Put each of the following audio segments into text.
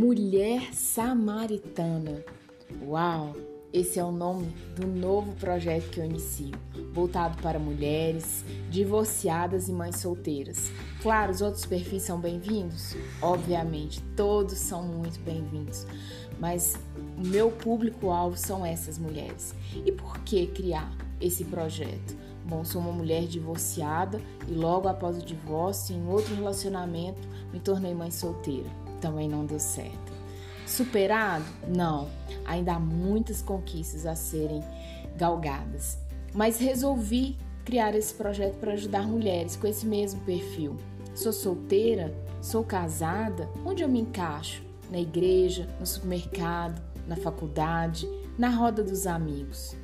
Mulher Samaritana. Uau! Esse é o nome do novo projeto que eu inicio, voltado para mulheres, divorciadas e mães solteiras. Claro, os outros perfis são bem-vindos? Obviamente, todos são muito bem-vindos, mas o meu público-alvo são essas mulheres. E por que criar esse projeto? Bom, sou uma mulher divorciada e logo após o divórcio, em outro relacionamento, me tornei mãe solteira também não deu certo. Superado? Não, ainda há muitas conquistas a serem galgadas. Mas resolvi criar esse projeto para ajudar mulheres com esse mesmo perfil. Sou solteira? Sou casada? Onde eu me encaixo? Na igreja, no supermercado, na faculdade, na roda dos amigos.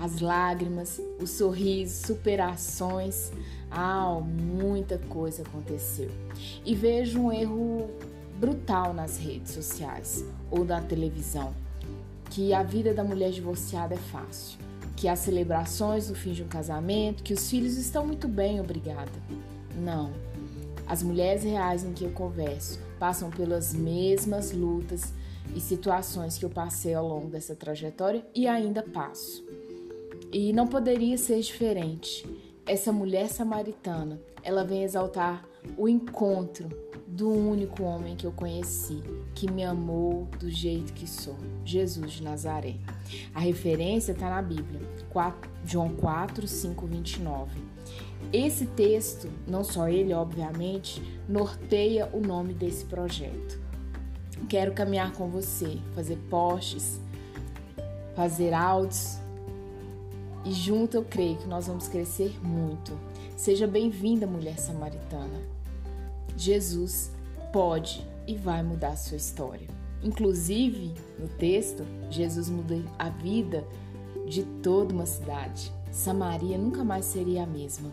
As lágrimas, os sorrisos, superações, ah, muita coisa aconteceu. E vejo um erro brutal nas redes sociais ou na televisão, que a vida da mulher divorciada é fácil, que as celebrações do fim de um casamento, que os filhos estão muito bem, obrigada. Não. As mulheres reais em que eu converso passam pelas mesmas lutas e situações que eu passei ao longo dessa trajetória e ainda passo. E não poderia ser diferente. Essa mulher samaritana, ela vem exaltar o encontro do único homem que eu conheci, que me amou do jeito que sou, Jesus de Nazaré. A referência está na Bíblia, 4, João 4, 5, 29. Esse texto, não só ele, obviamente, norteia o nome desse projeto. Quero caminhar com você, fazer posts, fazer áudios e junto eu creio que nós vamos crescer muito. Seja bem-vinda, mulher samaritana. Jesus pode e vai mudar a sua história. Inclusive, no texto, Jesus muda a vida de toda uma cidade. Samaria nunca mais seria a mesma.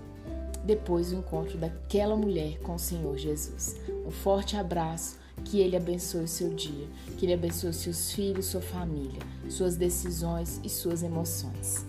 Depois do encontro daquela mulher com o Senhor Jesus. Um forte abraço, que Ele abençoe o seu dia, que Ele abençoe seus filhos, sua família, suas decisões e suas emoções.